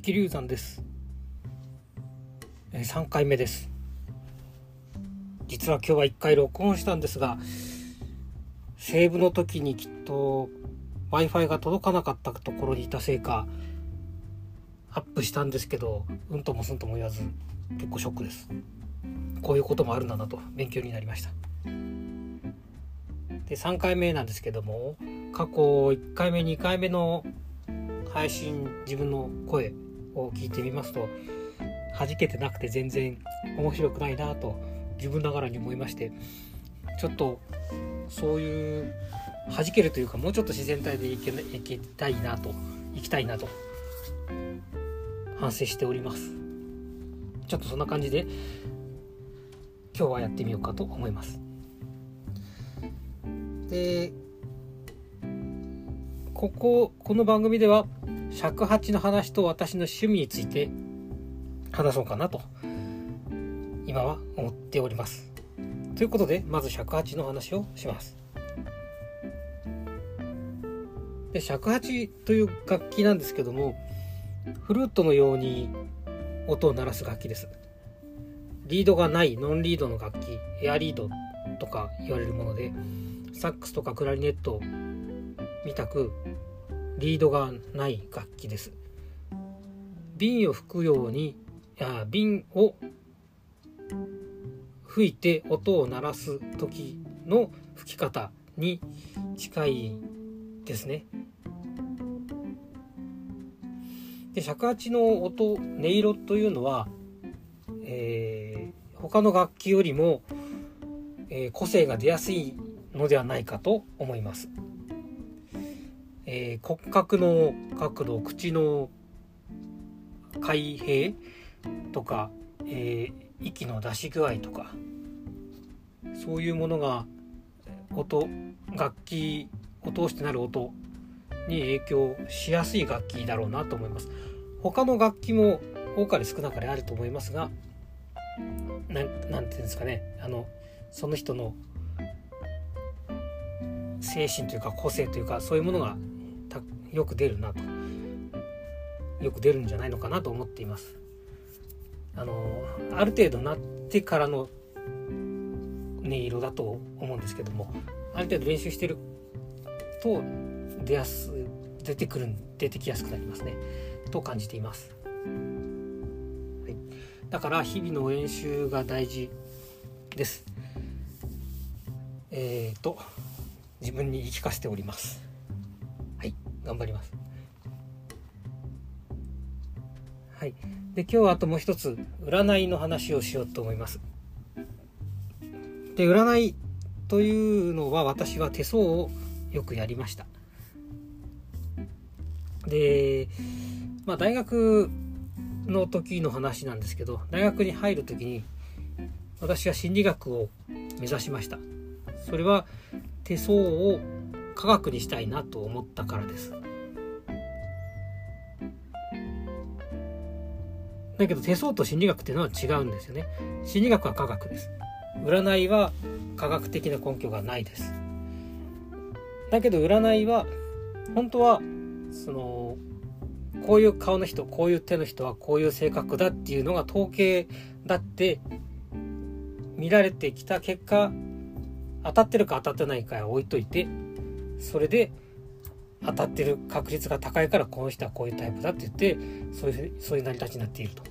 赤龍山です。3回目です。実は今日は1回録音したんですがセーブの時にきっと w i f i が届かなかったところにいたせいかアップしたんですけどうんともすんとも言わず結構ショックです。こういうこともあるんだなと勉強になりました。で3回目なんですけども過去1回目2回目の配信自分の声を聞いてみますと弾けてなくて全然面白くないなと自分ながらに思いましてちょっとそういう弾けるというかもうちょっと自然体でいけいけたいなと行きたいなと反省しております。ちょっとそんな感じで今日はやってみようかと思います。でこここの番組では尺八の話と私の趣味について話そうかなと今は思っております。ということでまず尺八の話をします。で尺八という楽器なんですけどもフルートのように音を鳴らす楽器です。リードがないノンリードの楽器エアリードとか言われるものでサックスとかクラリネットみたくリードがない楽器です瓶を吹くようにあ瓶を吹いて音を鳴らす時の吹き方に近いですねで尺八の音音色というのは、えー、他の楽器よりも、えー、個性が出やすいのではないかと思います。えー、骨格の角度口の開閉とか、えー、息の出し具合とかそういうものが音楽器を通してなる音に影響しやすい楽器だろうなと思います。他の楽器も多かれ少なかれあると思いますが何て言うんですかね。あのその人の精神というか個性というかそういうものがよく出るなと。よく出るんじゃないのかなと思っています。あのある程度なってからの音色だと思うんですけどもある程度練習してると出やす出てくる出てきやすくなりますね。と感じています、はい、だから日々の練習が大事です。えっ、ー、と自分に言い聞かせております。頑張ります。はい。で今日はあともう一つ占いの話をしようと思います。で占いというのは私は手相をよくやりました。でまあ大学の時の話なんですけど大学に入る時に私は心理学を目指しました。それは手相を科学にしたいなと思ったからです。だけど手相と心理学っていうのは違うんですよね。心理学は科学です。占いは科学的な根拠がないです。だけど占いは本当はそのこういう顔の人こういう手の人はこういう性格だっていうのが統計だって見られてきた結果当たってるか当たってないかは置いといてそれで当たってる確率が高いからこの人はこういうタイプだって言ってそういうそういう成り立ちになっていると。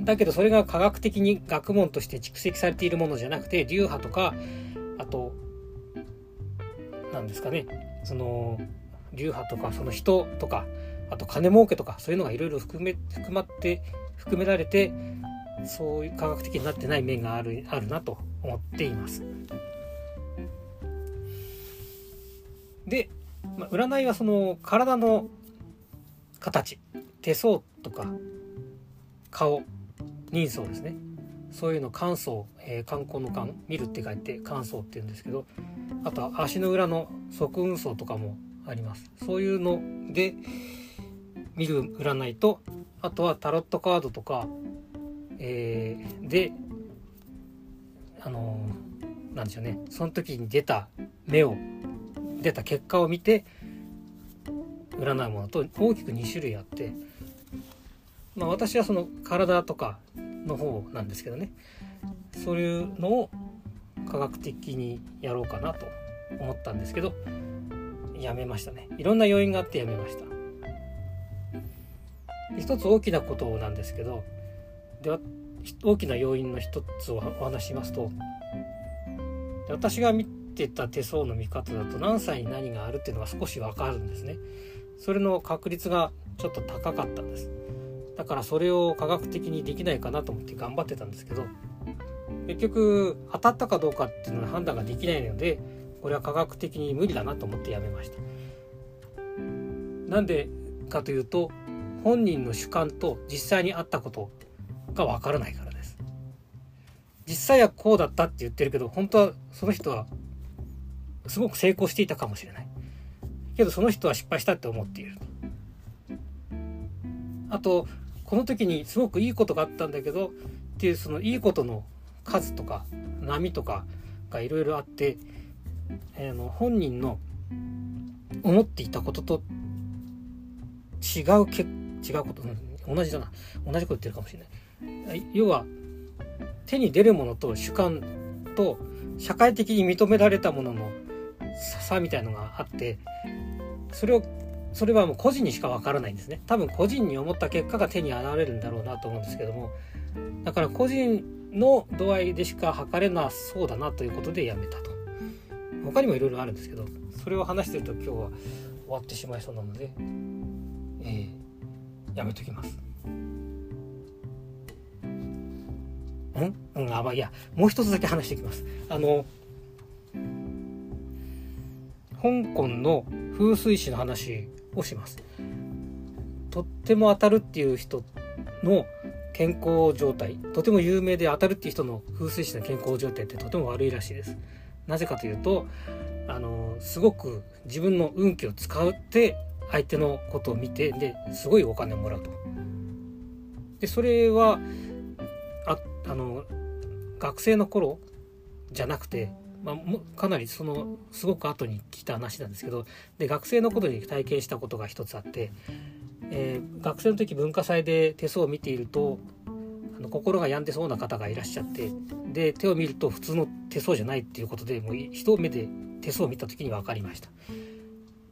だけどそれが科学的に学問として蓄積されているものじゃなくて流派とかあと何ですかねその流派とかその人とかあと金儲けとかそういうのがいろいろ含め含まって含められてそういう科学的になってない面があるあるなと思っています。で、まあ、占いはその体の形手相とか顔人相ですね。そういうの観相、えー、観光の観見るって書いて観相って言うんですけどあとは足の裏の側運相とかもあります。そういうので見る占いとあとはタロットカードとか、えー、であのー、なんでしょうね。その時に出た目を出た結果を見て占うものと大きく2種類あってまあ、私はその体とかの方なんですけどね。そういうのを科学的にやろうかなと思ったんですけどやめましたね。いろんな要因があってやめました。一つ大きなことなんですけどでは大きな要因の一つをお話しますと私が見ってた手相の見方だと何歳に何があるっていうのが少しわかるんですね。それの確率がちょっと高かったんです。だからそれを科学的にできないかなと思って頑張ってたんですけど結局当たったかどうかっていうのは判断ができないのでこれは科学的に無理だなと思ってやめました。なんでかというと本人の主観と実際にあったことがわからないからです。実際はこうだったって言ってるけど本当はその人はすごく成功していたかもしれない。けどその人は失敗したって思っている。あとこの時にすごくいいことがあったんだけどっていうそのいいことの数とか波とかがいろいろあって、えー、の本人の思っていたことと違うけ違うこと、うん、同じだな。同じこと言ってるかもしれない。要は手に出るものと主観と社会的に認められたものの差みたいのがあってそれをそれはもう個人にしかわからないんですね。多分個人に思った結果が手に現れるんだろうなと思うんですけどもだから個人の度合いでしか測れなそうだなということでやめたと。他にもいろいろあるんですけどそれを話してると今日は終わってしまいそうなので、えー、やめときます。ん？うんあまあいやもう一つだけ話していきます。あの香港の風水師の話をします。とっても当たるっていう人の健康状態とても有名で当たるっていう人の風水師の健康状態ってとても悪いらしいです。なぜかというとあのすごく自分の運気を使って相手のことを見てですごいお金をもらうと。でそれはああの学生の頃じゃなくてまあ、かなりそのすごく後に聞いた話なんですけどで学生の頃に体験したことが一つあって、えー、学生の時文化祭で手相を見ているとあの心が病んでそうな方がいらっしゃってで手を見ると普通の手相じゃないっていうことでもう一目で手相を見た時に分かりました。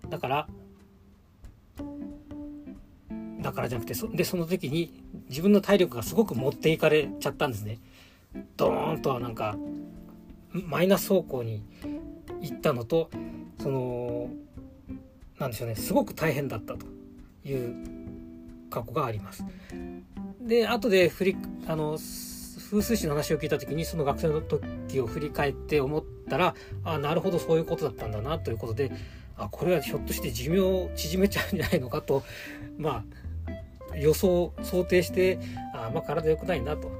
だからだからじゃなくてそでその時に自分の体力がすごく持っていかれちゃったんですね。ドーンとはなんかマイナス方向に行ったのとそのなんでしょうねすごく大変だったという過去があります。で後で振りあの風水師の話を聞いた時にその学生の時を振り返って思ったらあなるほどそういうことだったんだなということであこれはひょっとして寿命を縮めちゃうんじゃないのかとまあ予想想定してあまあ体良くないなと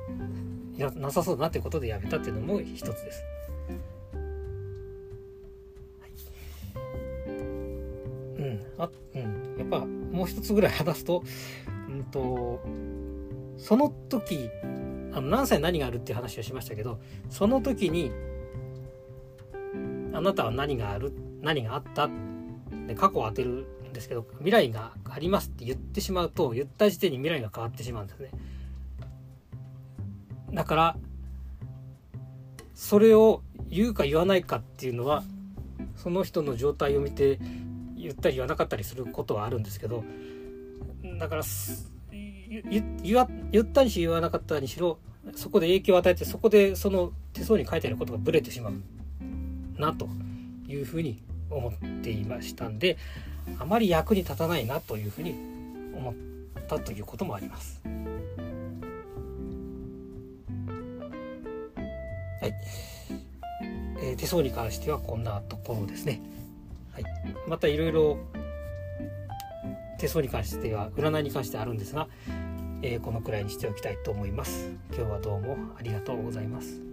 なさそうだなということでやめたっていうのも一つです。あうん。やっぱもう一つぐらい話すとうんとその時あの何歳何があるっていう話をしましたけどその時にあなたは何がある何があったで過去を当てるんですけど未来がありますって言ってしまうと言った時点に未来が変わってしまうんですね。だからそれを言うか言わないかっていうのはその人の状態を見て言ったり言わなかったりすることはあるんですけどだから言ったにし言わなかったにしろそこで影響を与えてそこでその手相に書いてあることがブレてしまうなというふうに思っていましたんであまり役に立たないなというふうに思ったということもあります。はい、えー、手相に関してはこんなところですね。い、またいろいろ手相に関しては占いに関してあるんですが、えー、このくらいにしておきたいと思います。今日はどうもありがとうございます。